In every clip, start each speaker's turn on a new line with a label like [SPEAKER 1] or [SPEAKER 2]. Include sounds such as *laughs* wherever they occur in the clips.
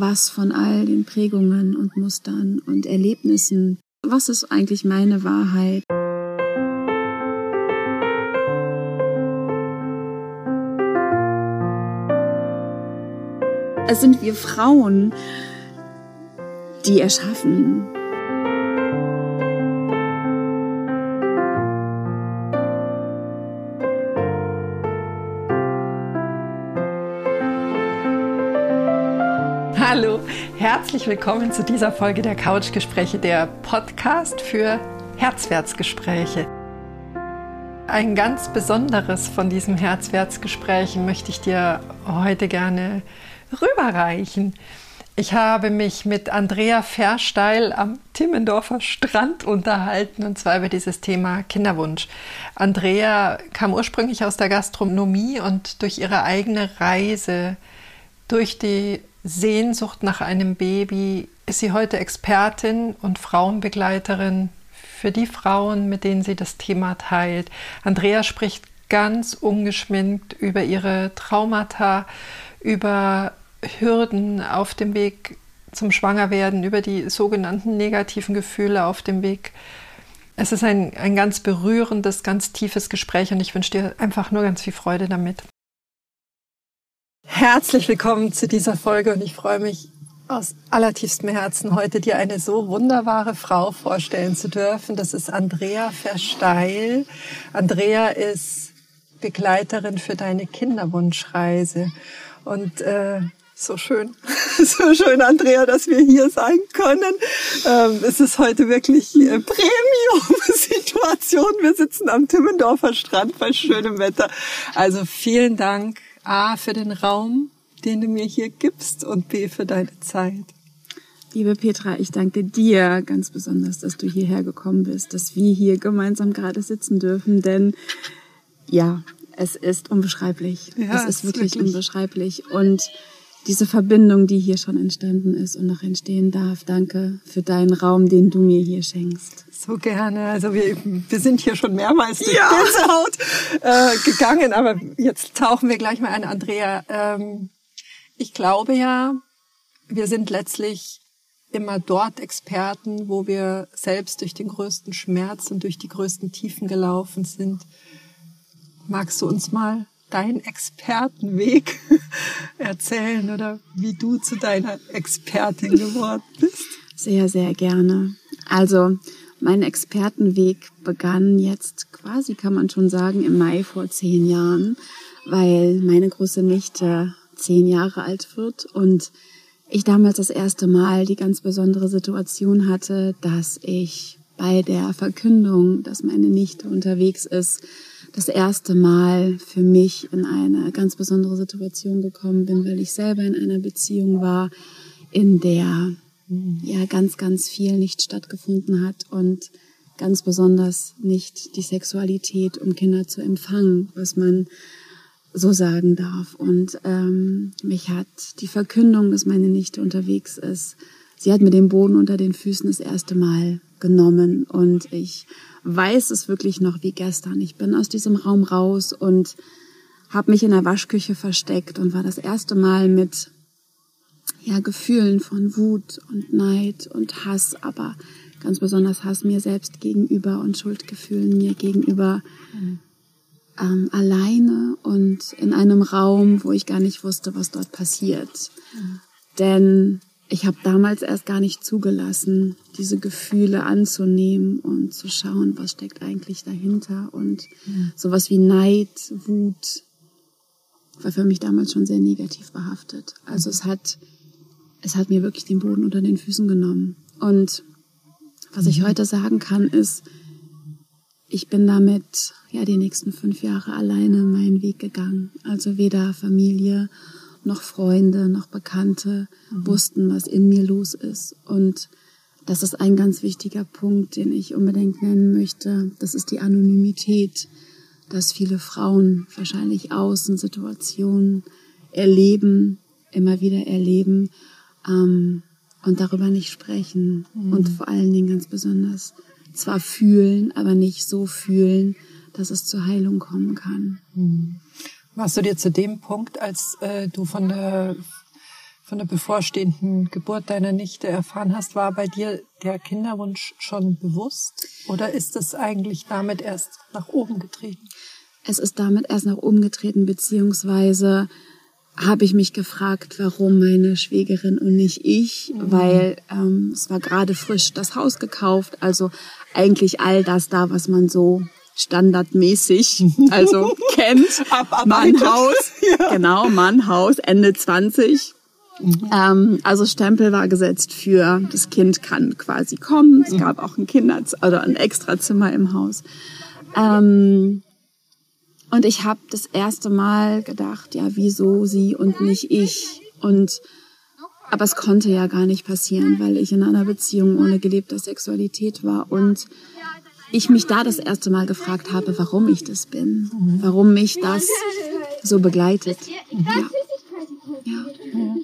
[SPEAKER 1] was von all den Prägungen und Mustern und Erlebnissen, was ist eigentlich meine Wahrheit? Es sind wir Frauen, die erschaffen.
[SPEAKER 2] Herzlich willkommen zu dieser Folge der Couchgespräche, der Podcast für Herzwärtsgespräche. Ein ganz besonderes von diesen Herzwärtsgesprächen möchte ich dir heute gerne rüberreichen. Ich habe mich mit Andrea Versteil am Timmendorfer Strand unterhalten und zwar über dieses Thema Kinderwunsch. Andrea kam ursprünglich aus der Gastronomie und durch ihre eigene Reise durch die Sehnsucht nach einem Baby ist sie heute Expertin und Frauenbegleiterin für die Frauen, mit denen sie das Thema teilt. Andrea spricht ganz ungeschminkt über ihre Traumata, über Hürden auf dem Weg zum Schwangerwerden, über die sogenannten negativen Gefühle auf dem Weg. Es ist ein, ein ganz berührendes, ganz tiefes Gespräch und ich wünsche dir einfach nur ganz viel Freude damit. Herzlich willkommen zu dieser Folge und ich freue mich aus allertiefstem Herzen, heute dir eine so wunderbare Frau vorstellen zu dürfen. Das ist Andrea Versteil. Andrea ist Begleiterin für deine Kinderwunschreise. Und äh, so schön, *laughs* so schön, Andrea, dass wir hier sein können. Ähm, es ist heute wirklich äh, Premium-Situation. Wir sitzen am Timmendorfer Strand bei schönem Wetter. Also vielen Dank A für den Raum, den du mir hier gibst und B für deine Zeit.
[SPEAKER 1] Liebe Petra, ich danke dir ganz besonders, dass du hierher gekommen bist, dass wir hier gemeinsam gerade sitzen dürfen, denn ja, es ist unbeschreiblich. Ja, es ist wirklich, wirklich unbeschreiblich und diese Verbindung, die hier schon entstanden ist und noch entstehen darf. Danke für deinen Raum, den du mir hier schenkst.
[SPEAKER 2] So gerne. Also wir, wir sind hier schon mehrmals durch ja. Gänsehaut äh, gegangen, aber jetzt tauchen wir gleich mal ein, Andrea. Ähm, ich glaube ja, wir sind letztlich immer dort Experten, wo wir selbst durch den größten Schmerz und durch die größten Tiefen gelaufen sind. Magst du uns mal deinen Expertenweg *laughs* erzählen oder wie du zu deiner Expertin geworden bist?
[SPEAKER 1] Sehr, sehr gerne. Also, mein Expertenweg begann jetzt quasi, kann man schon sagen, im Mai vor zehn Jahren, weil meine große Nichte zehn Jahre alt wird und ich damals das erste Mal die ganz besondere Situation hatte, dass ich bei der Verkündung, dass meine Nichte unterwegs ist, das erste Mal für mich in eine ganz besondere Situation gekommen bin, weil ich selber in einer Beziehung war, in der ja ganz, ganz viel nicht stattgefunden hat und ganz besonders nicht die Sexualität, um Kinder zu empfangen, was man so sagen darf. Und ähm, mich hat die Verkündung, dass meine Nichte unterwegs ist, sie hat mir den Boden unter den Füßen das erste Mal genommen und ich weiß es wirklich noch wie gestern. Ich bin aus diesem Raum raus und habe mich in der Waschküche versteckt und war das erste Mal mit ja, Gefühlen von Wut und Neid und Hass, aber ganz besonders Hass mir selbst gegenüber und Schuldgefühlen mir gegenüber mhm. ähm, alleine und in einem Raum, wo ich gar nicht wusste, was dort passiert. Mhm. Denn ich habe damals erst gar nicht zugelassen, diese Gefühle anzunehmen und zu schauen, was steckt eigentlich dahinter. Und mhm. sowas wie Neid, Wut war für mich damals schon sehr negativ behaftet. Also es hat, es hat mir wirklich den Boden unter den Füßen genommen. Und was ich mhm. heute sagen kann, ist, ich bin damit ja die nächsten fünf Jahre alleine meinen Weg gegangen. Also weder Familie noch Freunde, noch Bekannte mhm. wussten, was in mir los ist. Und das ist ein ganz wichtiger Punkt, den ich unbedingt nennen möchte. Das ist die Anonymität, dass viele Frauen wahrscheinlich Außensituationen erleben, immer wieder erleben ähm, und darüber nicht sprechen mhm. und vor allen Dingen ganz besonders zwar fühlen, aber nicht so fühlen, dass es zur Heilung kommen kann.
[SPEAKER 2] Mhm. Warst du dir zu dem Punkt, als äh, du von der von der bevorstehenden Geburt deiner Nichte erfahren hast, war bei dir der Kinderwunsch schon bewusst oder ist das eigentlich damit erst nach oben getreten?
[SPEAKER 1] Es ist damit erst nach oben getreten, beziehungsweise habe ich mich gefragt, warum meine Schwägerin und nicht ich, mhm. weil ähm, es war gerade frisch das Haus gekauft, also eigentlich all das da, was man so standardmäßig, *laughs* also kennt.
[SPEAKER 2] Ab,
[SPEAKER 1] Mannhaus, *laughs* ja. genau, Mannhaus, Ende 20. Mhm. Ähm, also Stempel war gesetzt für das Kind kann quasi kommen. Es mhm. gab auch ein Kinderzimmer oder ein Extrazimmer im Haus. Ähm, und ich habe das erste Mal gedacht, ja, wieso sie und nicht ich? Und aber es konnte ja gar nicht passieren, weil ich in einer Beziehung ohne gelebte Sexualität war und ich mich da das erste Mal gefragt habe, warum ich das bin, warum mich das so begleitet. Ja. ja.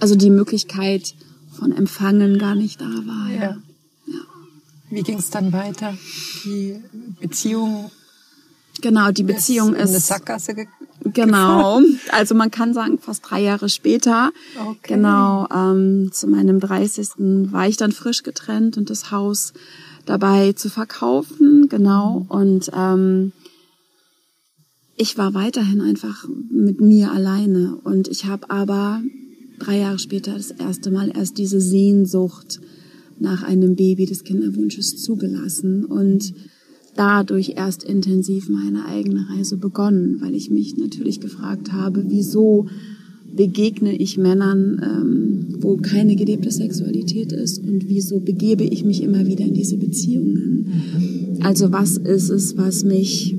[SPEAKER 1] Also die Möglichkeit von Empfangen gar nicht da war. Ja. ja.
[SPEAKER 2] Wie ging es dann weiter? Die Beziehung
[SPEAKER 1] Genau, die Beziehung ist,
[SPEAKER 2] in eine Sackgasse *laughs*
[SPEAKER 1] Genau, *laughs* also man kann sagen, fast drei Jahre später. Okay. Genau, ähm, zu meinem 30. war ich dann frisch getrennt und das Haus dabei zu verkaufen. Genau, und ähm, ich war weiterhin einfach mit mir alleine und ich habe aber drei Jahre später das erste Mal erst diese Sehnsucht nach einem Baby des Kinderwunsches zugelassen und dadurch erst intensiv meine eigene Reise begonnen, weil ich mich natürlich gefragt habe, wieso begegne ich Männern, ähm, wo keine gelebte Sexualität ist und wieso begebe ich mich immer wieder in diese Beziehungen. Also was ist es, was mich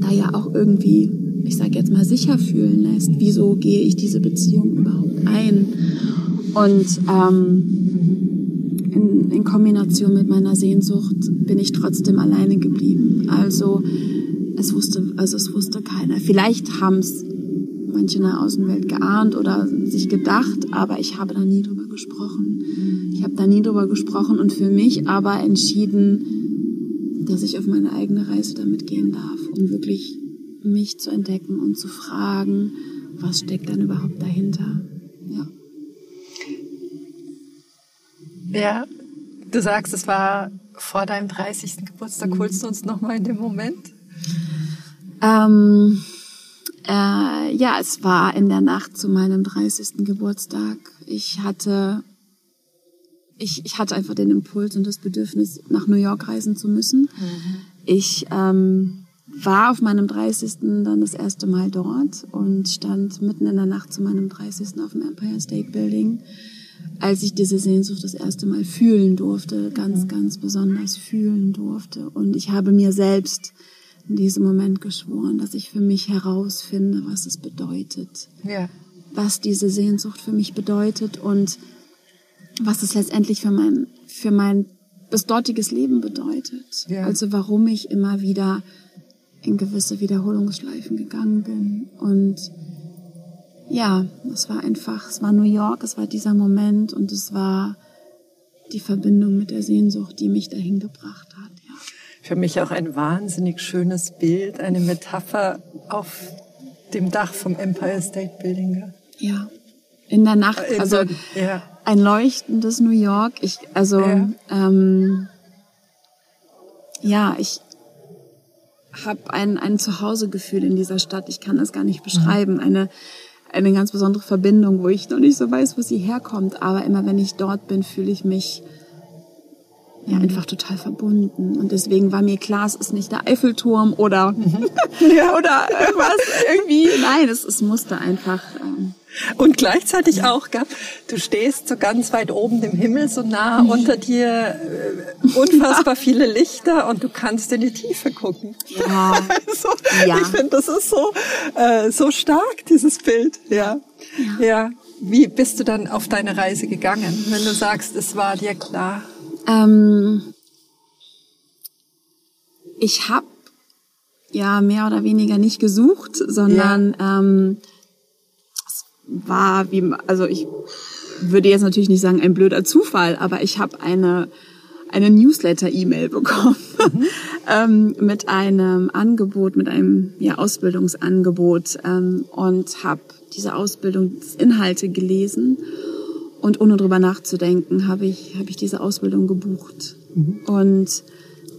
[SPEAKER 1] da ja auch irgendwie, ich sage jetzt mal, sicher fühlen lässt? Wieso gehe ich diese Beziehung überhaupt ein? Und ähm, in, in Kombination mit meiner Sehnsucht bin ich trotzdem alleine geblieben. Also es wusste, also es wusste keiner. Vielleicht haben es manche in der Außenwelt geahnt oder sich gedacht, aber ich habe da nie drüber gesprochen. Ich habe da nie drüber gesprochen und für mich aber entschieden, dass ich auf meine eigene Reise damit gehen darf, um wirklich mich zu entdecken und zu fragen, was steckt dann überhaupt dahinter. Ja.
[SPEAKER 2] Du sagst, es war vor deinem 30. Geburtstag. Holst du uns nochmal in dem Moment?
[SPEAKER 1] Ähm, äh, ja, es war in der Nacht zu meinem 30. Geburtstag. Ich hatte, ich, ich hatte einfach den Impuls und das Bedürfnis, nach New York reisen zu müssen. Mhm. Ich ähm, war auf meinem 30. dann das erste Mal dort und stand mitten in der Nacht zu meinem 30. auf dem Empire State Building als ich diese Sehnsucht das erste Mal fühlen durfte, ganz, ganz besonders fühlen durfte. Und ich habe mir selbst in diesem Moment geschworen, dass ich für mich herausfinde, was es bedeutet. Ja. Was diese Sehnsucht für mich bedeutet und was es letztendlich für mein, für mein bis dortiges Leben bedeutet. Ja. Also warum ich immer wieder in gewisse Wiederholungsschleifen gegangen bin und ja, es war einfach, es war New York, es war dieser Moment und es war die Verbindung mit der Sehnsucht, die mich dahin gebracht hat. Ja.
[SPEAKER 2] Für mich auch ein wahnsinnig schönes Bild, eine Metapher auf dem Dach vom Empire State Building.
[SPEAKER 1] Ja, in der Nacht, also ja. ein leuchtendes New York. Ich, also ja, ähm, ja ich habe ein, ein Zuhausegefühl in dieser Stadt. Ich kann es gar nicht beschreiben. Mhm. Eine eine ganz besondere Verbindung, wo ich noch nicht so weiß, wo sie herkommt. Aber immer wenn ich dort bin, fühle ich mich ja einfach total verbunden. Und deswegen war mir klar, es ist nicht der Eiffelturm oder, *laughs* ja. oder irgendwas irgendwie. Nein, es, es musste einfach. Ähm,
[SPEAKER 2] und gleichzeitig auch, gell, du stehst so ganz weit oben im Himmel, so nah mhm. unter dir, äh, unfassbar *laughs* viele Lichter und du kannst in die Tiefe gucken. Ja. *laughs* Also, ja. Ich finde, das ist so, äh, so stark, dieses Bild. Ja. ja. Ja. Wie bist du dann auf deine Reise gegangen, wenn du sagst, es war dir klar? Ähm,
[SPEAKER 1] ich habe ja mehr oder weniger nicht gesucht, sondern ja. ähm, war wie, also ich würde jetzt natürlich nicht sagen ein blöder Zufall, aber ich habe eine eine Newsletter-E-Mail bekommen mhm. *laughs* ähm, mit einem Angebot, mit einem ja, Ausbildungsangebot ähm, und habe diese Ausbildungsinhalte gelesen und ohne drüber nachzudenken habe ich habe ich diese Ausbildung gebucht mhm. und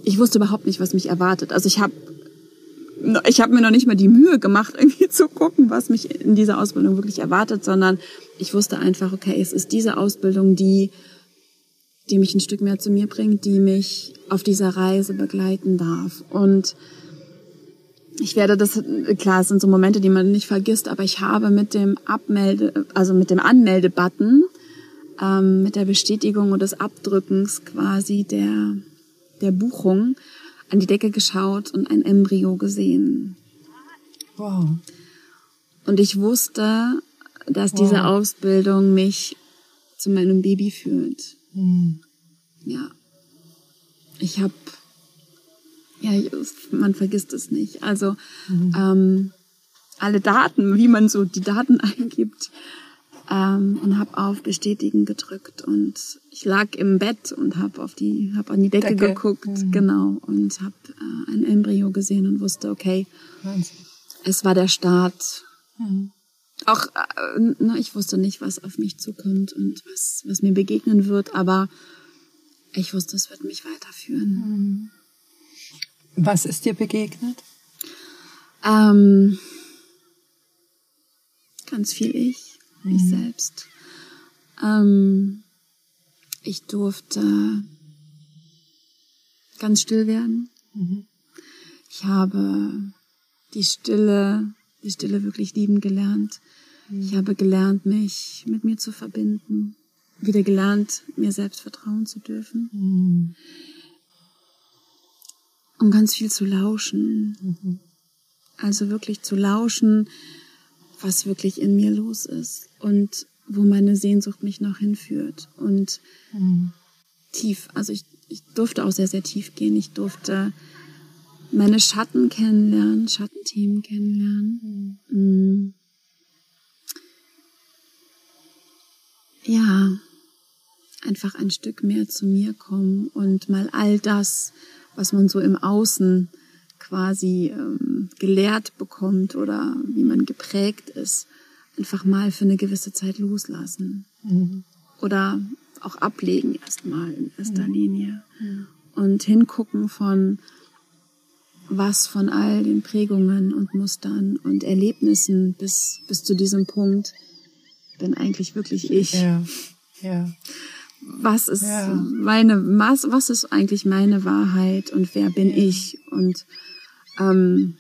[SPEAKER 1] ich wusste überhaupt nicht, was mich erwartet. Also ich habe ich habe mir noch nicht mal die Mühe gemacht, *laughs* irgendwie zu gucken, was mich in dieser Ausbildung wirklich erwartet, sondern ich wusste einfach, okay, es ist diese Ausbildung, die, die mich ein Stück mehr zu mir bringt, die mich auf dieser Reise begleiten darf. Und ich werde das, klar, es sind so Momente, die man nicht vergisst, aber ich habe mit dem Abmelde, also mit dem Anmeldebutton, ähm, mit der Bestätigung und des Abdrückens quasi der, der Buchung, an die Decke geschaut und ein Embryo gesehen.
[SPEAKER 2] Wow.
[SPEAKER 1] Und ich wusste, dass wow. diese Ausbildung mich zu meinem Baby führt. Mhm. Ja. Ich habe, ja, man vergisst es nicht. Also mhm. ähm, alle Daten, wie man so die Daten *laughs* eingibt, ähm, und habe auf Bestätigen gedrückt und ich lag im Bett und habe auf die habe an die Decke, Decke. geguckt mhm. genau und habe äh, ein Embryo gesehen und wusste okay Wahnsinn. es war der Start mhm. auch äh, ne, ich wusste nicht was auf mich zukommt und was was mir begegnen wird aber ich wusste es wird mich weiterführen
[SPEAKER 2] mhm. was ist dir begegnet
[SPEAKER 1] ähm, ganz viel ich mich mhm. selbst. Ähm, ich durfte ganz still werden. Mhm. Ich habe die Stille, die Stille wirklich lieben gelernt. Mhm. Ich habe gelernt, mich mit mir zu verbinden. Wieder gelernt, mir selbst vertrauen zu dürfen. Mhm. Um ganz viel zu lauschen. Mhm. Also wirklich zu lauschen, was wirklich in mir los ist und wo meine Sehnsucht mich noch hinführt. Und mhm. tief, also ich, ich durfte auch sehr, sehr tief gehen. Ich durfte meine Schatten kennenlernen, Schattenthemen kennenlernen. Mhm. Ja, einfach ein Stück mehr zu mir kommen und mal all das, was man so im Außen quasi ähm, gelehrt bekommt oder wie man geprägt ist, einfach mal für eine gewisse Zeit loslassen. Mhm. Oder auch ablegen erstmal in erster mhm. Linie. Mhm. Und hingucken von was von all den Prägungen und Mustern und Erlebnissen bis, bis zu diesem Punkt bin eigentlich wirklich ich.
[SPEAKER 2] Ja. Ja.
[SPEAKER 1] Was ist ja. meine, was, was ist eigentlich meine Wahrheit und wer bin ja. ich? Und ähm,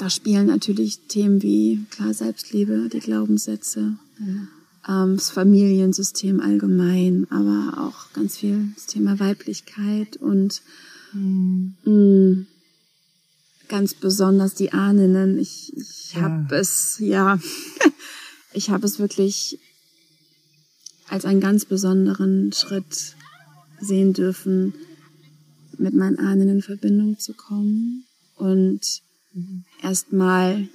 [SPEAKER 1] da spielen natürlich Themen wie klar Selbstliebe, die Glaubenssätze, ja. ähm, das Familiensystem allgemein, aber auch ganz viel das Thema Weiblichkeit und mhm. mh, ganz besonders die Ahnen. Ich, ich ja. habe es, ja, *laughs* ich habe es wirklich als einen ganz besonderen Schritt sehen dürfen, mit meinen Ahnen in Verbindung zu kommen und mhm. erstmal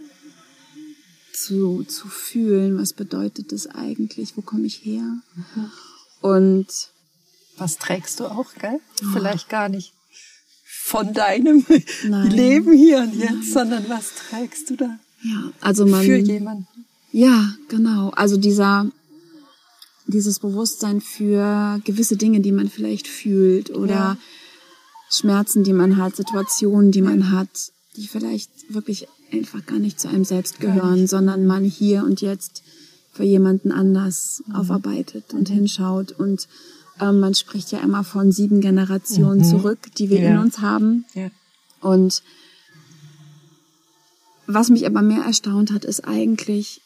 [SPEAKER 1] zu, zu fühlen, was bedeutet das eigentlich, wo komme ich her mhm. und
[SPEAKER 2] was trägst du auch, gell? Oh. Vielleicht gar nicht von deinem Nein. Leben hier und jetzt, Nein. sondern was trägst du da?
[SPEAKER 1] Ja, also man
[SPEAKER 2] für jemanden.
[SPEAKER 1] Ja, genau. Also dieser dieses Bewusstsein für gewisse Dinge, die man vielleicht fühlt oder ja. Schmerzen, die man hat, Situationen, die man hat, die vielleicht wirklich einfach gar nicht zu einem selbst gehören, sondern man hier und jetzt für jemanden anders mhm. aufarbeitet und mhm. hinschaut. Und ähm, man spricht ja immer von sieben Generationen mhm. zurück, die wir ja. in uns haben. Ja. Und was mich aber mehr erstaunt hat, ist eigentlich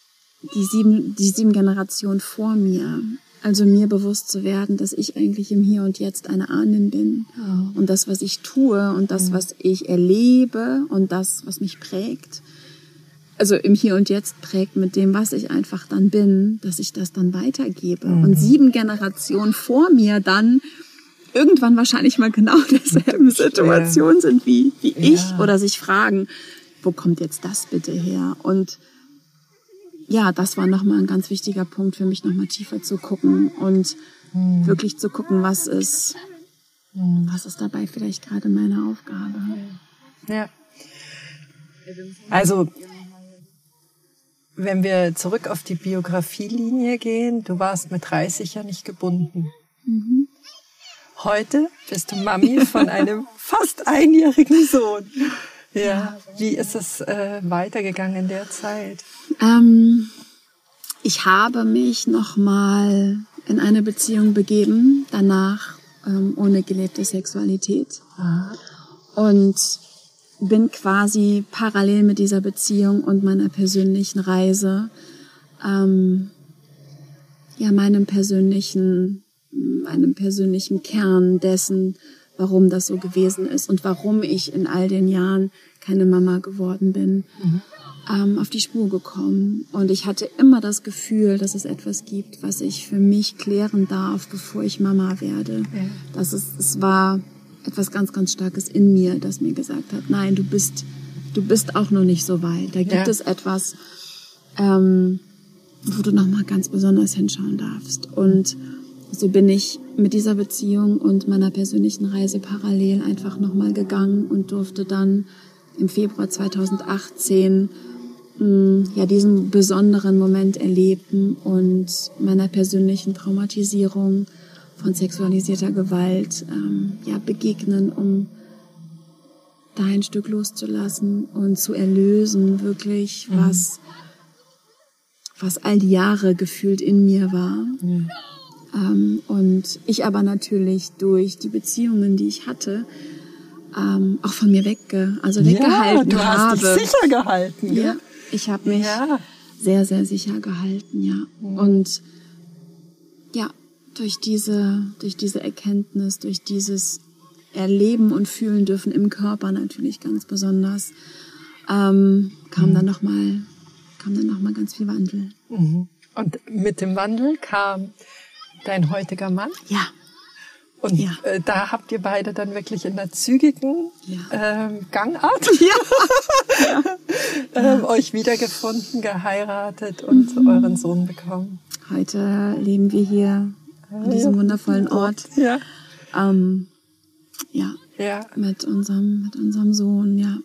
[SPEAKER 1] die sieben, die sieben Generationen vor mir. Also mir bewusst zu werden, dass ich eigentlich im Hier und Jetzt eine Ahnen bin. Oh. Und das, was ich tue und das, was ich erlebe und das, was mich prägt, also im Hier und Jetzt prägt mit dem, was ich einfach dann bin, dass ich das dann weitergebe. Mhm. Und sieben Generationen vor mir dann irgendwann wahrscheinlich mal genau *laughs* derselben Situation sind wie, wie ja. ich oder sich fragen, wo kommt jetzt das bitte her? Und ja, das war nochmal ein ganz wichtiger Punkt für mich, nochmal tiefer zu gucken und mhm. wirklich zu gucken, was ist. Was ist dabei vielleicht gerade meine Aufgabe?
[SPEAKER 2] Ja. Also, wenn wir zurück auf die Biografielinie gehen, du warst mit 30 ja nicht gebunden. Mhm. Heute bist du Mami von einem fast einjährigen Sohn. Ja. Wie ist es äh, weitergegangen in der Zeit?
[SPEAKER 1] Ähm, ich habe mich nochmal in eine Beziehung begeben, danach ähm, ohne gelebte Sexualität. Aha. Und bin quasi parallel mit dieser Beziehung und meiner persönlichen Reise, ähm, ja, meinem persönlichen, meinem persönlichen Kern dessen, warum das so gewesen ist und warum ich in all den Jahren keine Mama geworden bin, mhm. ähm, auf die Spur gekommen. Und ich hatte immer das Gefühl, dass es etwas gibt, was ich für mich klären darf, bevor ich Mama werde. Ja. Das ist, es war etwas ganz, ganz Starkes in mir, das mir gesagt hat, nein, du bist, du bist auch noch nicht so weit. Da gibt ja. es etwas, ähm, wo du nochmal ganz besonders hinschauen darfst. Und so bin ich mit dieser Beziehung und meiner persönlichen Reise parallel einfach nochmal gegangen und durfte dann im Februar 2018 mh, mm, ja diesen besonderen Moment erleben und meiner persönlichen Traumatisierung von sexualisierter Gewalt ähm, ja begegnen, um da ein Stück loszulassen und zu erlösen, wirklich mhm. was was all die Jahre gefühlt in mir war. Mhm. Ähm, und ich aber natürlich durch die Beziehungen, die ich hatte, ähm, auch von mir wegge also weggehalten
[SPEAKER 2] ja, du
[SPEAKER 1] habe.
[SPEAKER 2] Hast dich sicher gehalten.
[SPEAKER 1] Ja, ich habe mich ja. sehr, sehr sicher gehalten, ja. Mhm. Und ja, durch diese, durch diese Erkenntnis, durch dieses Erleben und fühlen dürfen im Körper natürlich ganz besonders, ähm, kam mhm. dann noch mal, kam dann noch mal ganz viel Wandel.
[SPEAKER 2] Mhm. Und mit dem Wandel kam dein heutiger Mann.
[SPEAKER 1] Ja.
[SPEAKER 2] Und ja. äh, da habt ihr beide dann wirklich in der zügigen ja. ähm, Gangart *laughs* *laughs* ja. ähm, euch wiedergefunden, geheiratet und mhm. euren Sohn bekommen.
[SPEAKER 1] Heute leben wir hier an diesem wundervollen Ort.
[SPEAKER 2] Ja.
[SPEAKER 1] Ähm, ja.
[SPEAKER 2] ja.
[SPEAKER 1] Mit unserem, mit unserem Sohn, ja.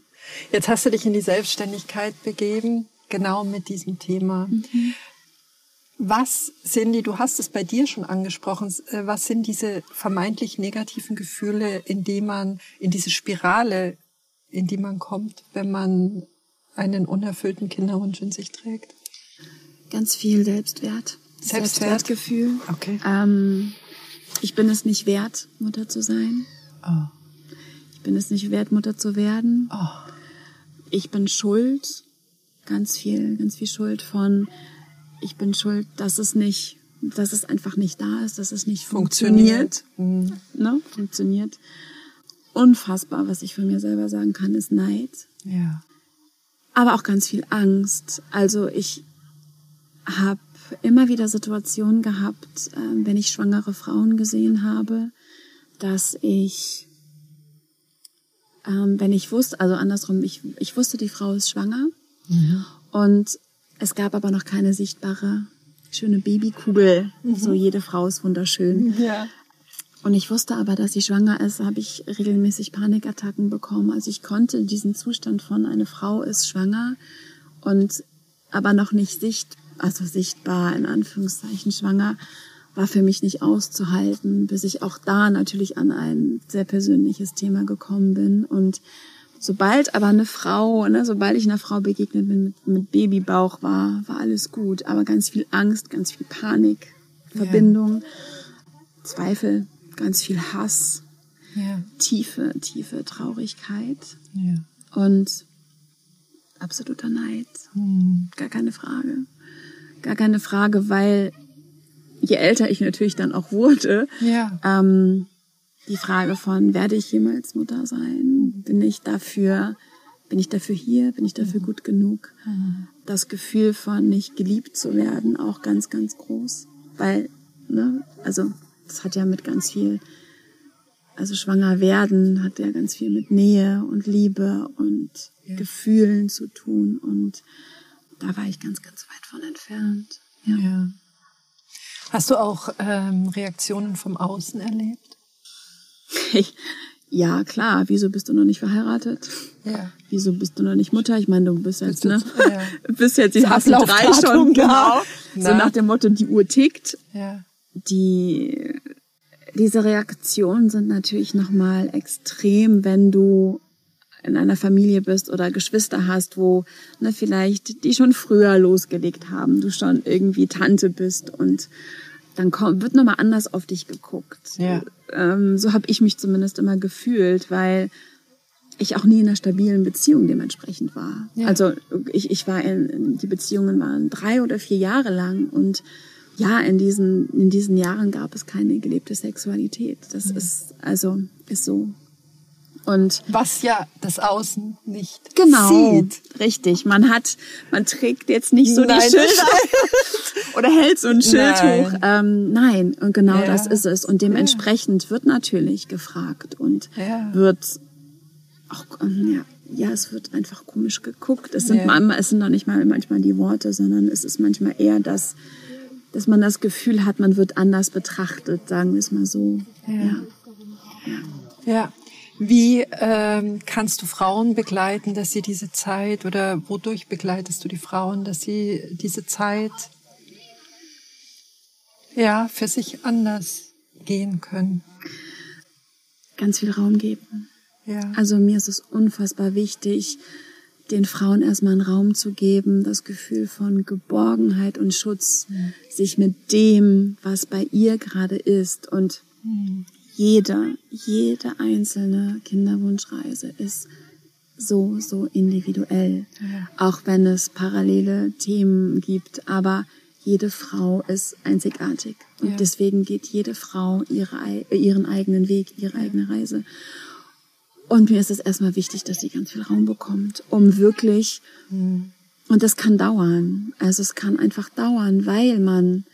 [SPEAKER 2] Jetzt hast du dich in die Selbstständigkeit begeben, genau mit diesem Thema. Mhm. Was sind die, du hast es bei dir schon angesprochen, äh, was sind diese vermeintlich negativen Gefühle, in die man, in diese Spirale, in die man kommt, wenn man einen unerfüllten Kinderwunsch in sich trägt?
[SPEAKER 1] Ganz viel Selbstwert.
[SPEAKER 2] Selbstwert?
[SPEAKER 1] Selbstwertgefühl.
[SPEAKER 2] Okay.
[SPEAKER 1] Ähm, ich bin es nicht wert, Mutter zu sein.
[SPEAKER 2] Oh.
[SPEAKER 1] Ich bin es nicht wert, Mutter zu werden.
[SPEAKER 2] Oh.
[SPEAKER 1] Ich bin schuld. Ganz viel, ganz viel Schuld von, ich bin schuld, dass es nicht, dass es einfach nicht da ist, dass es nicht funktioniert.
[SPEAKER 2] Funktioniert.
[SPEAKER 1] Mhm. Ne? Funktioniert. Unfassbar, was ich von mir selber sagen kann, ist Neid.
[SPEAKER 2] Ja.
[SPEAKER 1] Aber auch ganz viel Angst. Also ich habe immer wieder Situationen gehabt, äh, wenn ich schwangere Frauen gesehen habe, dass ich, ähm, wenn ich wusste, also andersrum, ich, ich wusste, die Frau ist schwanger
[SPEAKER 2] mhm.
[SPEAKER 1] und es gab aber noch keine sichtbare schöne Babykugel. Mhm. So jede Frau ist wunderschön.
[SPEAKER 2] Ja.
[SPEAKER 1] Und ich wusste aber, dass sie schwanger ist, habe ich regelmäßig Panikattacken bekommen. Also ich konnte diesen Zustand von eine Frau ist schwanger und aber noch nicht sicht, also sichtbar in Anführungszeichen schwanger, war für mich nicht auszuhalten, bis ich auch da natürlich an ein sehr persönliches Thema gekommen bin und Sobald aber eine Frau, ne, sobald ich einer Frau begegnet bin mit, mit Babybauch, war, war alles gut. Aber ganz viel Angst, ganz viel Panik, Verbindung, ja. Zweifel, ganz viel Hass,
[SPEAKER 2] ja.
[SPEAKER 1] tiefe, tiefe Traurigkeit
[SPEAKER 2] ja.
[SPEAKER 1] und absoluter Neid.
[SPEAKER 2] Mhm.
[SPEAKER 1] Gar keine Frage. Gar keine Frage, weil je älter ich natürlich dann auch wurde,
[SPEAKER 2] ja.
[SPEAKER 1] ähm, die Frage von, werde ich jemals Mutter sein? Bin ich dafür, bin ich dafür hier? Bin ich dafür gut genug? Das Gefühl von nicht geliebt zu werden, auch ganz, ganz groß. Weil, ne, also, das hat ja mit ganz viel, also schwanger werden hat ja ganz viel mit Nähe und Liebe und ja. Gefühlen zu tun. Und da war ich ganz, ganz weit von entfernt.
[SPEAKER 2] Ja. ja. Hast du auch ähm, Reaktionen vom Außen erlebt? *laughs*
[SPEAKER 1] Ja, klar. Wieso bist du noch nicht verheiratet?
[SPEAKER 2] Ja.
[SPEAKER 1] Wieso bist du noch nicht Mutter? Ich meine, du bist jetzt,
[SPEAKER 2] Bist
[SPEAKER 1] ne?
[SPEAKER 2] ja. *laughs*
[SPEAKER 1] Bist jetzt, die
[SPEAKER 2] Das
[SPEAKER 1] hast drei schon, genau.
[SPEAKER 2] genau.
[SPEAKER 1] So
[SPEAKER 2] Na.
[SPEAKER 1] nach dem Motto, die Uhr tickt.
[SPEAKER 2] Ja.
[SPEAKER 1] Die, diese Reaktionen sind natürlich nochmal extrem, wenn du in einer Familie bist oder Geschwister hast, wo ne, vielleicht die schon früher losgelegt haben, du schon irgendwie Tante bist und dann kommt, wird nochmal anders auf dich geguckt.
[SPEAKER 2] Ja.
[SPEAKER 1] Ähm, so habe ich mich zumindest immer gefühlt, weil ich auch nie in einer stabilen Beziehung dementsprechend war.
[SPEAKER 2] Ja.
[SPEAKER 1] Also ich, ich war in, die Beziehungen waren drei oder vier Jahre lang und ja, in diesen, in diesen Jahren gab es keine gelebte Sexualität. Das
[SPEAKER 2] Mhm.
[SPEAKER 1] ist, also, ist so. Und
[SPEAKER 2] Was ja das Außen nicht
[SPEAKER 1] Genau,
[SPEAKER 2] sieht.
[SPEAKER 1] richtig. Man hat, man trägt jetzt nicht so
[SPEAKER 2] Nein,
[SPEAKER 1] die Schilder *laughs* oder hält so ein Schild
[SPEAKER 2] Nein.
[SPEAKER 1] hoch. Ähm, nein, und genau
[SPEAKER 2] Ja.
[SPEAKER 1] das ist es. Und dementsprechend wird natürlich gefragt und
[SPEAKER 2] Ja.
[SPEAKER 1] wird auch, ähm, ja, ja, es wird einfach komisch geguckt. Es sind
[SPEAKER 2] Ja.
[SPEAKER 1] manchmal, es sind noch nicht mal manchmal die Worte, sondern es ist manchmal eher das, dass man das Gefühl hat, man wird anders betrachtet, sagen wir es mal so. Ja.
[SPEAKER 2] Ja. Wie ähm, kannst du Frauen begleiten, dass sie diese Zeit oder wodurch begleitest du die Frauen, dass sie diese Zeit ja für sich anders gehen können?
[SPEAKER 1] Ganz viel Raum geben.
[SPEAKER 2] Ja.
[SPEAKER 1] Also mir ist es unfassbar wichtig, den Frauen erstmal einen Raum zu geben, das Gefühl von Geborgenheit und Schutz, sich mit dem, was bei ihr gerade ist und jeder, jede einzelne Kinderwunschreise ist so, so individuell.
[SPEAKER 2] Ja.
[SPEAKER 1] Auch wenn es parallele Themen gibt, aber jede Frau ist einzigartig. Und
[SPEAKER 2] Ja.
[SPEAKER 1] deswegen geht jede Frau ihre, äh, ihren eigenen Weg, ihre eigene Reise. Und mir ist es erstmal wichtig, dass sie ganz viel Raum bekommt, um wirklich, und das kann dauern. Also es kann einfach dauern, weil man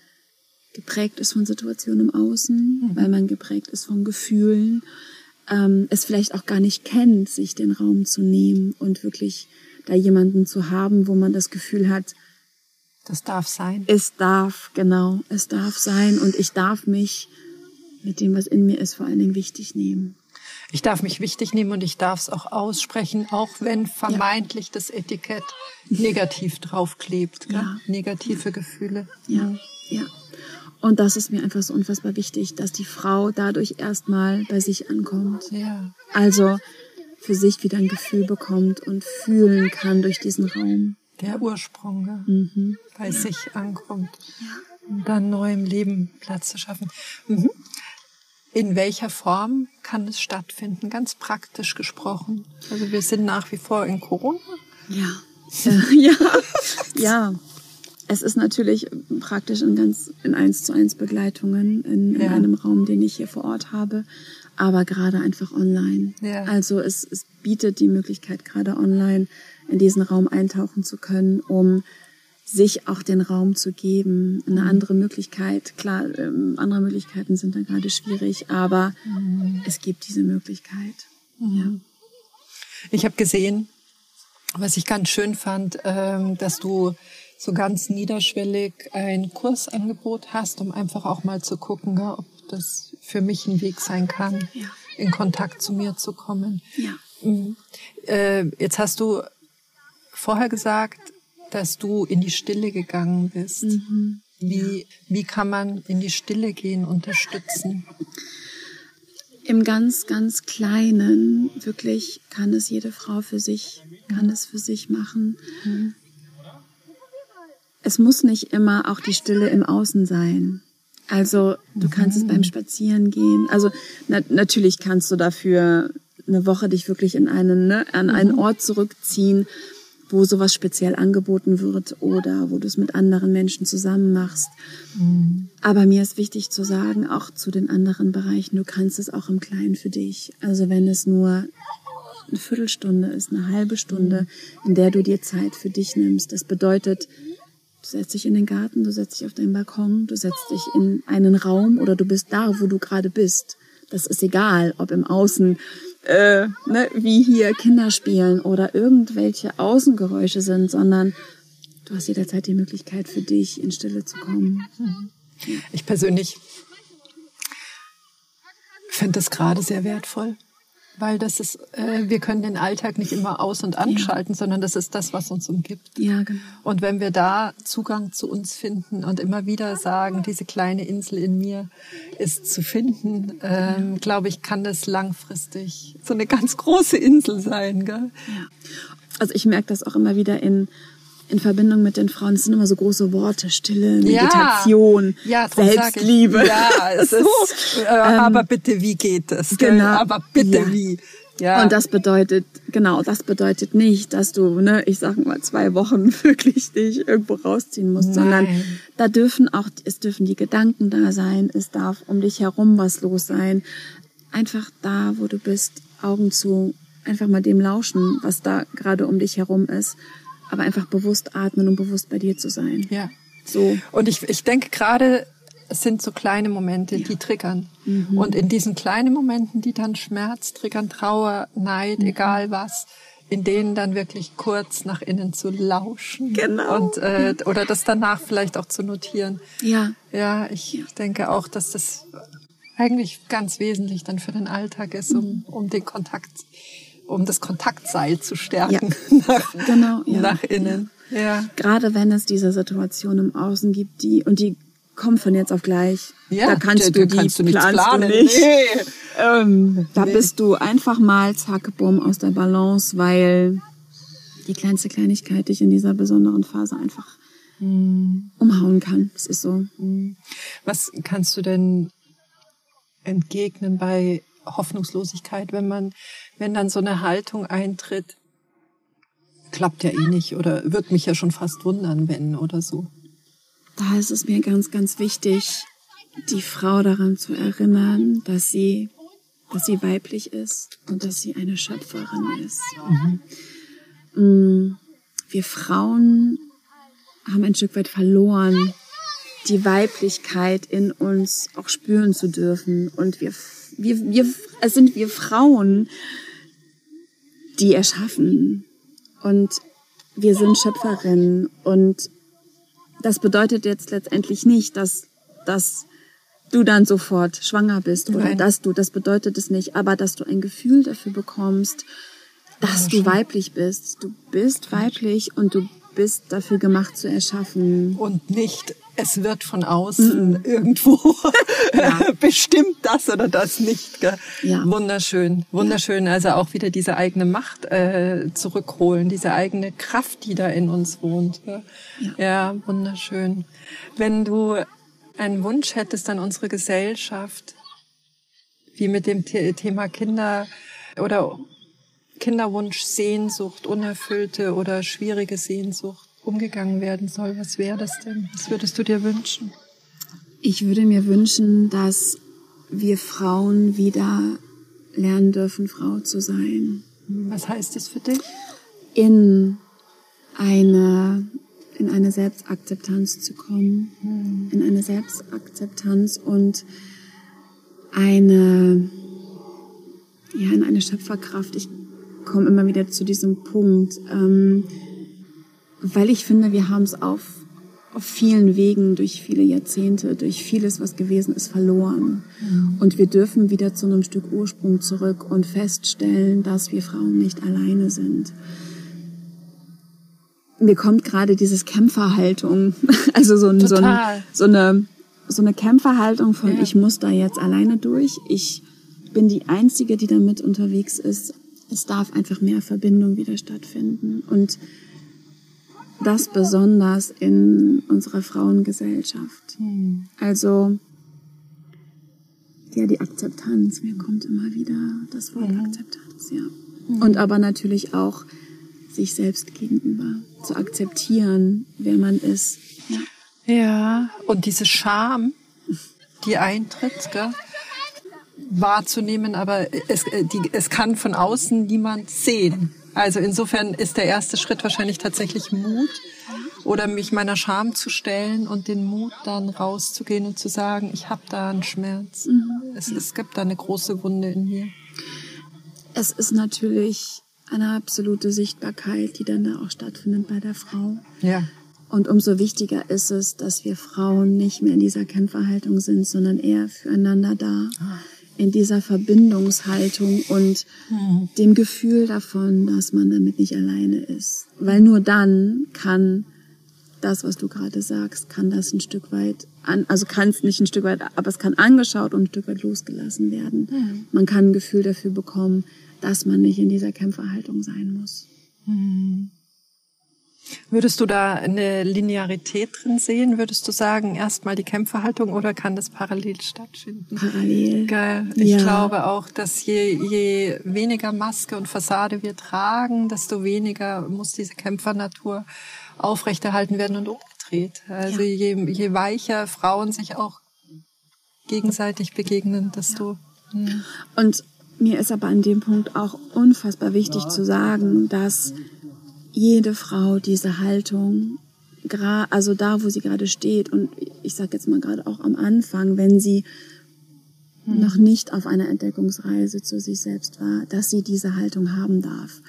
[SPEAKER 1] geprägt ist von Situationen im Außen, weil man geprägt ist von Gefühlen, ähm, es vielleicht auch gar nicht kennt, sich den Raum zu nehmen und wirklich da jemanden zu haben, wo man das Gefühl hat,
[SPEAKER 2] Das darf sein.
[SPEAKER 1] es darf, genau, es darf sein und ich darf mich mit dem, was in mir ist, vor allen Dingen wichtig nehmen.
[SPEAKER 2] Ich darf mich wichtig nehmen und ich darf es auch aussprechen, auch wenn vermeintlich das Etikett negativ draufklebt. gell?
[SPEAKER 1] Ja.
[SPEAKER 2] Negative Gefühle.
[SPEAKER 1] Ja, ja. Und das ist mir einfach so unfassbar wichtig, dass die Frau dadurch erstmal bei sich ankommt.
[SPEAKER 2] Ja.
[SPEAKER 1] Also für sich wieder ein Gefühl bekommt und fühlen kann durch diesen Raum.
[SPEAKER 2] Der Ursprung gell? bei sich ankommt. Um dann neu im Leben Platz zu schaffen. Mhm. In welcher Form kann es stattfinden? Ganz praktisch gesprochen. Also wir sind nach wie vor in Corona.
[SPEAKER 1] Ja. *laughs* Äh, ja. ja. Es ist natürlich praktisch in ganz in eins zu eins Begleitungen in, in
[SPEAKER 2] Ja.
[SPEAKER 1] einem Raum, den ich hier vor Ort habe, aber gerade einfach online.
[SPEAKER 2] Ja.
[SPEAKER 1] Also es, es bietet die Möglichkeit, gerade online in diesen Raum eintauchen zu können, um sich auch den Raum zu geben. Eine andere Möglichkeit, klar, ähm, andere Möglichkeiten sind da gerade schwierig, aber es gibt diese Möglichkeit. Ja.
[SPEAKER 2] Ich habe gesehen, was ich ganz schön fand, ähm, dass du so ganz niederschwellig ein Kursangebot hast, um einfach auch mal zu gucken, ob das für mich ein Weg sein kann,
[SPEAKER 1] Ja.
[SPEAKER 2] in Kontakt zu mir zu kommen.
[SPEAKER 1] Ja.
[SPEAKER 2] Mhm. Äh, jetzt hast du vorher gesagt, dass du in die Stille gegangen bist. Wie, wie kann man in die Stille gehen, unterstützen?
[SPEAKER 1] Im ganz, ganz Kleinen, wirklich kann es jede Frau für sich, kann es für sich machen. Es muss nicht immer auch die Stille im Außen sein. Also du kannst es beim Spazieren-gehen. Also na, natürlich kannst du dafür eine Woche dich wirklich in einen, ne, an einen Ort zurückziehen, wo sowas speziell angeboten wird oder wo du es mit anderen Menschen zusammen machst. Aber mir ist wichtig zu sagen, auch zu den anderen Bereichen, du kannst es auch im Kleinen für dich. Also wenn es nur eine Viertelstunde ist, eine halbe Stunde, in der du dir Zeit für dich nimmst. Das bedeutet, du setzt dich in den Garten, du setzt dich auf deinen Balkon, du setzt dich in einen Raum oder du bist da, wo du gerade bist. Das ist egal, ob im Außen, äh, ne, wie hier Kinder spielen oder irgendwelche Außengeräusche sind, sondern du hast jederzeit die Möglichkeit für dich in Stille zu kommen.
[SPEAKER 2] Ich persönlich finde das gerade sehr wertvoll weil das ist, äh, wir können den Alltag nicht immer aus- und anschalten, ja. sondern das ist das, was uns umgibt.
[SPEAKER 1] Ja, genau.
[SPEAKER 2] Und wenn wir da Zugang zu uns finden und immer wieder sagen, diese kleine Insel in mir ist zu finden, ähm, glaube ich, kann das langfristig so eine ganz große Insel sein. Gell?
[SPEAKER 1] Ja. Also ich merke das auch immer wieder in in Verbindung mit den Frauen, es sind immer so große Worte, Stille, Meditation,
[SPEAKER 2] ja, ja,
[SPEAKER 1] Selbstliebe.
[SPEAKER 2] Ja, *laughs* es so. ist, äh, ähm, aber bitte, wie geht es?
[SPEAKER 1] Genau.
[SPEAKER 2] Aber bitte, ja. wie?
[SPEAKER 1] Ja. Und das bedeutet, genau, das bedeutet nicht, dass du, ne, ich sag mal, zwei Wochen *laughs* wirklich dich irgendwo rausziehen musst, Nein. sondern da dürfen auch, es dürfen die Gedanken da sein, es darf um dich herum was los sein. Einfach da, wo du bist, Augen zu, einfach mal dem lauschen, was da gerade um dich herum ist aber einfach bewusst atmen und bewusst bei dir zu sein.
[SPEAKER 2] Ja. So. Und ich, ich denke gerade, es sind so kleine Momente, ja. die triggern. Mhm. Und in diesen kleinen Momenten, die dann Schmerz triggern, Trauer, Neid, mhm. egal was, in denen dann wirklich kurz nach innen zu lauschen.
[SPEAKER 1] Genau.
[SPEAKER 2] Und, äh, oder das danach vielleicht auch zu notieren.
[SPEAKER 1] Ja.
[SPEAKER 2] Ja, ich ja. denke auch, dass das eigentlich ganz wesentlich dann für den Alltag ist, um, um den Kontakt um das Kontaktseil zu stärken
[SPEAKER 1] ja. *laughs* nach, genau,
[SPEAKER 2] ja. nach innen.
[SPEAKER 1] Ja. Gerade wenn es diese Situation im Außen gibt, die und die kommen von jetzt auf gleich.
[SPEAKER 2] Ja,
[SPEAKER 1] da kannst da, du die
[SPEAKER 2] kannst du
[SPEAKER 1] planen.
[SPEAKER 2] Du nicht. Nee.
[SPEAKER 1] Ähm, da nee. bist du einfach mal zack, bumm, aus der Balance, weil die kleinste Kleinigkeit dich in dieser besonderen Phase einfach mm. umhauen kann. Das ist so.
[SPEAKER 2] Mm. Was kannst du denn entgegnen bei Hoffnungslosigkeit, wenn man, wenn dann so eine Haltung eintritt, klappt ja eh nicht oder wird mich ja schon fast wundern, wenn oder so.
[SPEAKER 1] Da ist es mir ganz, ganz wichtig, die Frau daran zu erinnern, dass sie, dass sie weiblich ist und dass sie eine Schöpferin ist. Mhm. Mm, wir Frauen haben ein Stück weit verloren, die Weiblichkeit in uns auch spüren zu dürfen. Und wir wir, wir, es sind wir Frauen, die erschaffen. Und wir sind Schöpferinnen. Und das bedeutet jetzt letztendlich nicht, dass, dass du dann sofort schwanger bist oder Nein. dass du, das bedeutet es nicht, aber dass du ein Gefühl dafür bekommst, dass ja, du weiblich bist. Du bist weiblich und du bist dafür gemacht zu erschaffen.
[SPEAKER 2] Und nicht, es wird von außen mhm. irgendwo *laughs* ja. bestimmt das oder das nicht. Gell? Ja. Wunderschön, wunderschön. Ja. Also auch wieder diese eigene Macht äh, zurückholen, diese eigene Kraft, die da in uns wohnt. Ja. ja, wunderschön. Wenn du einen Wunsch hättest an unsere Gesellschaft, wie mit dem Thema Kinder oder Kinderwunsch, Sehnsucht, unerfüllte oder schwierige Sehnsucht umgegangen werden soll. Was wäre das denn? Was würdest du dir wünschen?
[SPEAKER 1] Ich würde mir wünschen, dass wir Frauen wieder lernen dürfen, Frau zu sein.
[SPEAKER 2] Was heißt das für dich?
[SPEAKER 1] In eine, in eine Selbstakzeptanz zu kommen, hm. in eine Selbstakzeptanz und eine, ja, in eine Schöpferkraft. Ich komme immer wieder zu diesem Punkt, ähm, weil ich finde, wir haben es auf, auf vielen Wegen, durch viele Jahrzehnte, durch vieles, was gewesen ist, verloren. Mhm. Und wir dürfen wieder zu einem Stück Ursprung zurück und feststellen, dass wir Frauen nicht alleine sind. Mir kommt gerade dieses Kämpferhaltung, *laughs* also so, ein, so, ein, so eine so eine Kämpferhaltung von ja. ich muss da jetzt alleine durch, ich bin die einzige, die damit unterwegs ist es darf einfach mehr Verbindung wieder stattfinden. Und das besonders in unserer Frauengesellschaft. Mhm. Also, ja, die Akzeptanz. Mir kommt immer wieder das Wort mhm. Akzeptanz, ja. Mhm. Und aber natürlich auch sich selbst gegenüber zu akzeptieren, wer man ist.
[SPEAKER 2] Ja, ja. und diese Scham, die eintritt, gell? wahrzunehmen, aber es, äh, die, es kann von außen niemand sehen. Also insofern ist der erste Schritt wahrscheinlich tatsächlich Mut oder mich meiner Scham zu stellen und den Mut dann rauszugehen und zu sagen, ich habe da einen Schmerz. Mhm. Es, es gibt da eine große Wunde in mir.
[SPEAKER 1] Es ist natürlich eine absolute Sichtbarkeit, die dann da auch stattfindet bei der Frau.
[SPEAKER 2] Ja.
[SPEAKER 1] Und umso wichtiger ist es, dass wir Frauen nicht mehr in dieser Kämpferhaltung sind, sondern eher füreinander da. Ah in dieser Verbindungshaltung und mhm. dem Gefühl davon, dass man damit nicht alleine ist. Weil nur dann kann das, was du gerade sagst, kann das ein Stück weit, an, also kann es nicht ein Stück weit, aber es kann angeschaut und ein Stück weit losgelassen werden. Mhm. Man kann ein Gefühl dafür bekommen, dass man nicht in dieser Kämpferhaltung sein muss. Mhm.
[SPEAKER 2] Würdest du da eine Linearität drin sehen? Würdest du sagen, erstmal die Kämpferhaltung oder kann das parallel stattfinden?
[SPEAKER 1] Parallel.
[SPEAKER 2] Geil. Ich ja. glaube auch, dass je, je weniger Maske und Fassade wir tragen, desto weniger muss diese Kämpfernatur aufrechterhalten werden und umgedreht. Also ja. je, je weicher Frauen sich auch gegenseitig begegnen, desto.
[SPEAKER 1] Ja. Hm. Und mir ist aber an dem Punkt auch unfassbar wichtig zu sagen, dass jede Frau diese Haltung, also da, wo sie gerade steht, und ich sage jetzt mal gerade auch am Anfang, wenn sie hm. noch nicht auf einer Entdeckungsreise zu sich selbst war, dass sie diese Haltung haben darf.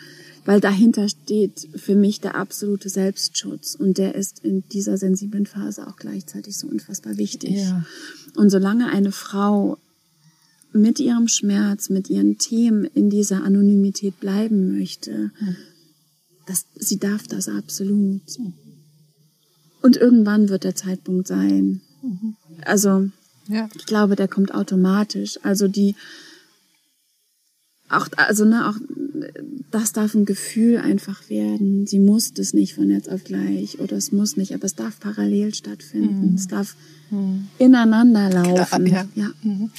[SPEAKER 1] Weil dahinter steht für mich der absolute Selbstschutz und der ist in dieser sensiblen Phase auch gleichzeitig so unfassbar wichtig. Ja. Und solange eine Frau mit ihrem Schmerz, mit ihren Themen in dieser Anonymität bleiben möchte, hm das, sie darf das absolut. Und irgendwann wird der Zeitpunkt sein. Also, ja. ich glaube, der kommt automatisch. Also die, auch, also, ne, auch, das darf ein Gefühl einfach werden. Sie muss das nicht von jetzt auf gleich oder es muss nicht, aber es darf parallel stattfinden. Mhm. Es darf mhm. ineinander laufen.
[SPEAKER 2] Ja. ja. Mhm.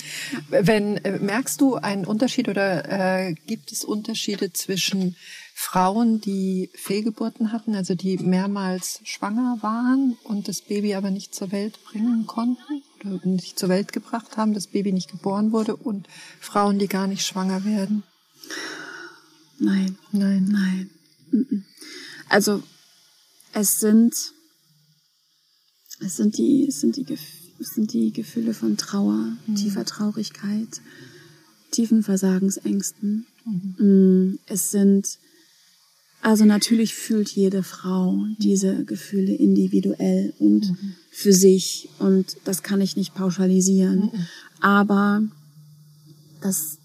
[SPEAKER 2] Wenn, äh, merkst du einen Unterschied oder äh, gibt es Unterschiede zwischen Frauen, die Fehlgeburten hatten, also die mehrmals schwanger waren und das Baby aber nicht zur Welt bringen konnten oder nicht zur Welt gebracht haben, das Baby nicht geboren wurde und Frauen, die gar nicht schwanger werden?
[SPEAKER 1] Nein, nein, nein. Also es sind es sind die es sind die es sind die Gefühle von Trauer, mhm. tiefer Traurigkeit, tiefen Versagensängsten. Mhm. Es sind also natürlich fühlt jede Frau diese Gefühle individuell und mhm. für sich und das kann ich nicht pauschalisieren. Mhm. Aber das,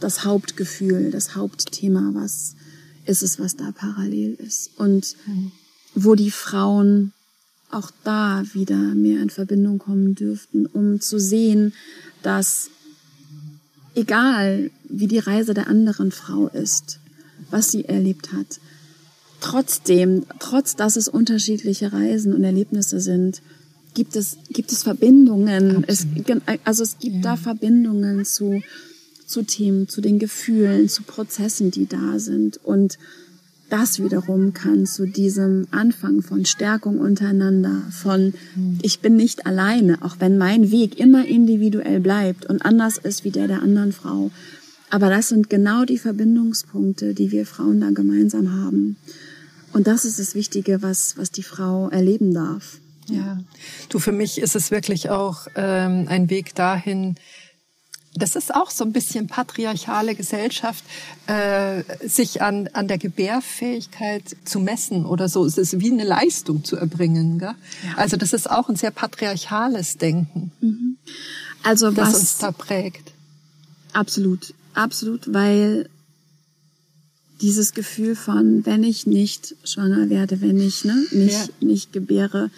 [SPEAKER 1] das Hauptgefühl, das Hauptthema, was ist es, was da parallel ist und mhm. wo die Frauen auch da wieder mehr in Verbindung kommen dürften, um zu sehen, dass egal wie die Reise der anderen Frau ist, was sie erlebt hat. Trotzdem, trotz dass es unterschiedliche Reisen und Erlebnisse sind, gibt es, gibt es Verbindungen. Es, also es gibt ja. da Verbindungen zu, zu Themen, zu den Gefühlen, zu Prozessen, die da sind. Und das wiederum kann zu diesem Anfang von Stärkung untereinander, von mhm. ich bin nicht alleine, auch wenn mein Weg immer individuell bleibt und anders ist wie der der anderen Frau, aber das sind genau die Verbindungspunkte, die wir Frauen da gemeinsam haben. Und das ist das Wichtige, was, was die Frau erleben darf.
[SPEAKER 2] Ja, du, für mich ist es wirklich auch ähm, ein Weg dahin, das ist auch so ein bisschen patriarchale Gesellschaft, äh, sich an, an der Gebärfähigkeit zu messen oder so. Es ist wie eine Leistung zu erbringen. Gell? Ja. Also das ist auch ein sehr patriarchales Denken, mhm. also das was, uns da prägt.
[SPEAKER 1] Absolut. Absolut, weil dieses Gefühl von, wenn ich nicht schwanger werde, wenn ich ne, nicht, ja. nicht gebäre,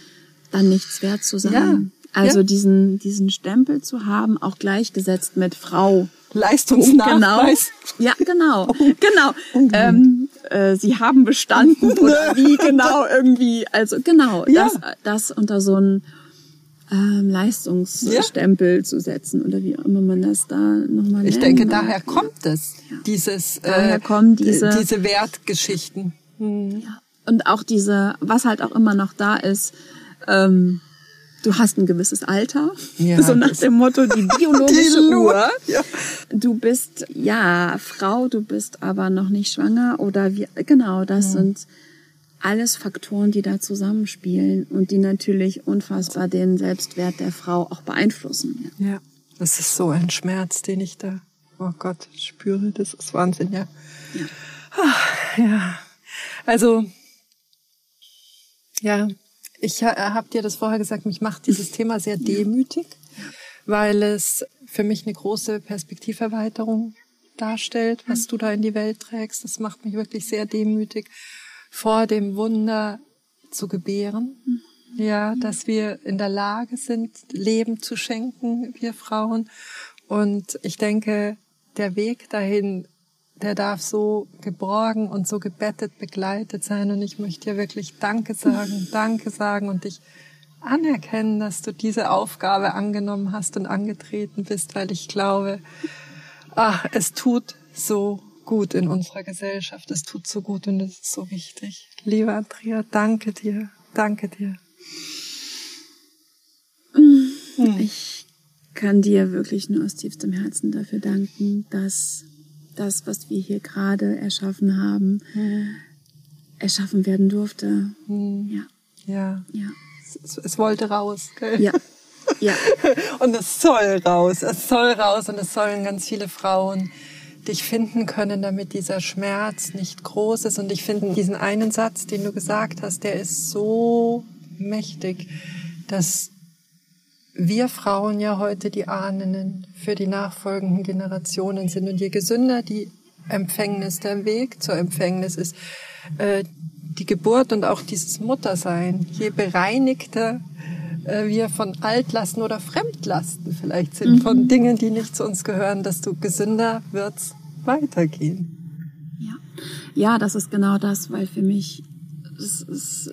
[SPEAKER 1] dann nichts wert zu sein. Ja. Also ja. diesen, diesen Stempel zu haben, auch gleichgesetzt mit Frau.
[SPEAKER 2] Leistungsnachweis.
[SPEAKER 1] Genau. Ja, genau. *laughs* Oh. Genau. Ähm, äh, sie haben bestanden *laughs* oder wie genau *laughs* irgendwie. Also genau, ja. das, das unter so ein ähm, Leistungsstempel ja. zu setzen oder wie immer man das da nochmal nennt.
[SPEAKER 2] Ich denke, daher kommt es, ja. dieses,
[SPEAKER 1] daher äh, kommen diese,
[SPEAKER 2] diese Wertgeschichten.
[SPEAKER 1] Hm. Ja. Und auch diese, was halt auch immer noch da ist, ähm, du hast ein gewisses Alter, ja, *laughs* so nach dem Motto die *laughs* biologische die Uhr. Ja. Du bist ja Frau, du bist aber noch nicht schwanger oder wie genau, das mhm. sind alles Faktoren, die da zusammenspielen und die natürlich unfassbar den Selbstwert der Frau auch beeinflussen.
[SPEAKER 2] Ja, ja das ist so ein Schmerz, den ich da, oh Gott, spüre. Das ist Wahnsinn, ja. Ja. Ach, ja. Also, ja, ich habe dir das vorher gesagt, mich macht dieses Thema sehr demütig, weil es für mich eine große Perspektiverweiterung darstellt, was du da in die Welt trägst. Das macht mich wirklich sehr demütig, vor dem Wunder zu gebären. Ja, dass wir in der Lage sind, Leben zu schenken, wir Frauen. Und ich denke, der Weg dahin, der darf so geborgen und so gebettet begleitet sein. Und ich möchte dir wirklich Danke sagen, *laughs* Danke sagen und dich anerkennen, dass du diese Aufgabe angenommen hast und angetreten bist, weil ich glaube, ach, es tut so gut in unserer Gesellschaft. Es tut so gut und es ist so wichtig. Liebe Andrea, danke dir, danke dir.
[SPEAKER 1] Hm. Ich kann dir wirklich nur aus tiefstem Herzen dafür danken, dass das, was wir hier gerade erschaffen haben, hm. erschaffen werden durfte.
[SPEAKER 2] Hm.
[SPEAKER 1] Ja.
[SPEAKER 2] Ja.
[SPEAKER 1] Ja.
[SPEAKER 2] Es, es wollte raus, gell?
[SPEAKER 1] Ja. Ja. *laughs*
[SPEAKER 2] und es soll raus. Es soll raus und es sollen ganz viele Frauen dich finden können, damit dieser Schmerz nicht groß ist. Und ich finde diesen einen Satz, den du gesagt hast, der ist so mächtig, dass wir Frauen ja heute die Ahnen für die nachfolgenden Generationen sind. Und je gesünder die Empfängnis, der Weg zur Empfängnis ist, äh, die Geburt und auch dieses Muttersein, je bereinigter äh, wir von Altlasten oder Fremdlasten vielleicht sind, mhm. von Dingen, die nicht zu uns gehören, desto gesünder wird's weitergehen.
[SPEAKER 1] Ja, ja, das ist genau das, weil für mich es ist,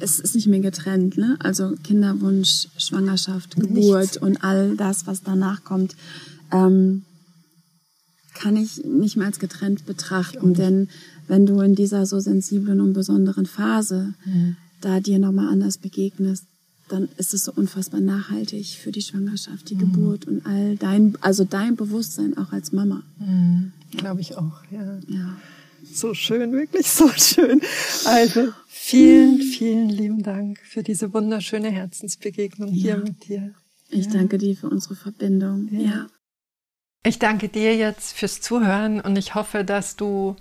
[SPEAKER 1] es ist nicht mehr getrennt. Ne? Also Kinderwunsch, Schwangerschaft, Geburt Nichts. und all das, was danach kommt, ähm, kann ich nicht mehr als getrennt betrachten. Denn wenn du in dieser so sensiblen und besonderen Phase mhm. da dir nochmal anders begegnest, dann ist es so unfassbar nachhaltig für die Schwangerschaft, die mhm. Geburt und all dein, also dein Bewusstsein auch als Mama.
[SPEAKER 2] Mhm. Ja. Glaube ich auch, ja.
[SPEAKER 1] ja.
[SPEAKER 2] So schön, wirklich so schön. Also vielen, vielen lieben Dank für diese wunderschöne Herzensbegegnung ja. hier mit dir.
[SPEAKER 1] Ich danke dir für unsere Verbindung. Ja.
[SPEAKER 2] Ich danke dir jetzt fürs Zuhören und ich hoffe, dass du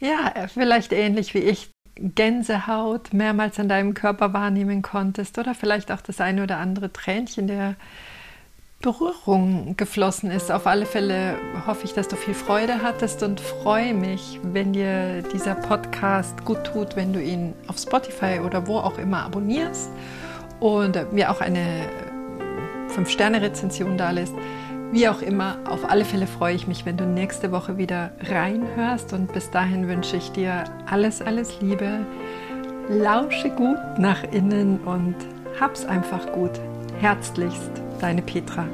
[SPEAKER 2] ja vielleicht ähnlich wie ich Gänsehaut mehrmals an deinem Körper wahrnehmen konntest oder vielleicht auch das eine oder andere Tränchen der Berührung geflossen ist. Auf alle Fälle hoffe ich, dass du viel Freude hattest und freue mich, wenn dir dieser Podcast gut tut, wenn du ihn auf Spotify oder wo auch immer abonnierst und mir auch eine 5-Sterne-Rezension da lässt. Wie auch immer, auf alle Fälle freue ich mich, wenn du nächste Woche wieder reinhörst und bis dahin wünsche ich dir alles, alles Liebe. Lausche gut nach innen und hab's einfach gut. Herzlichst, deine Petra.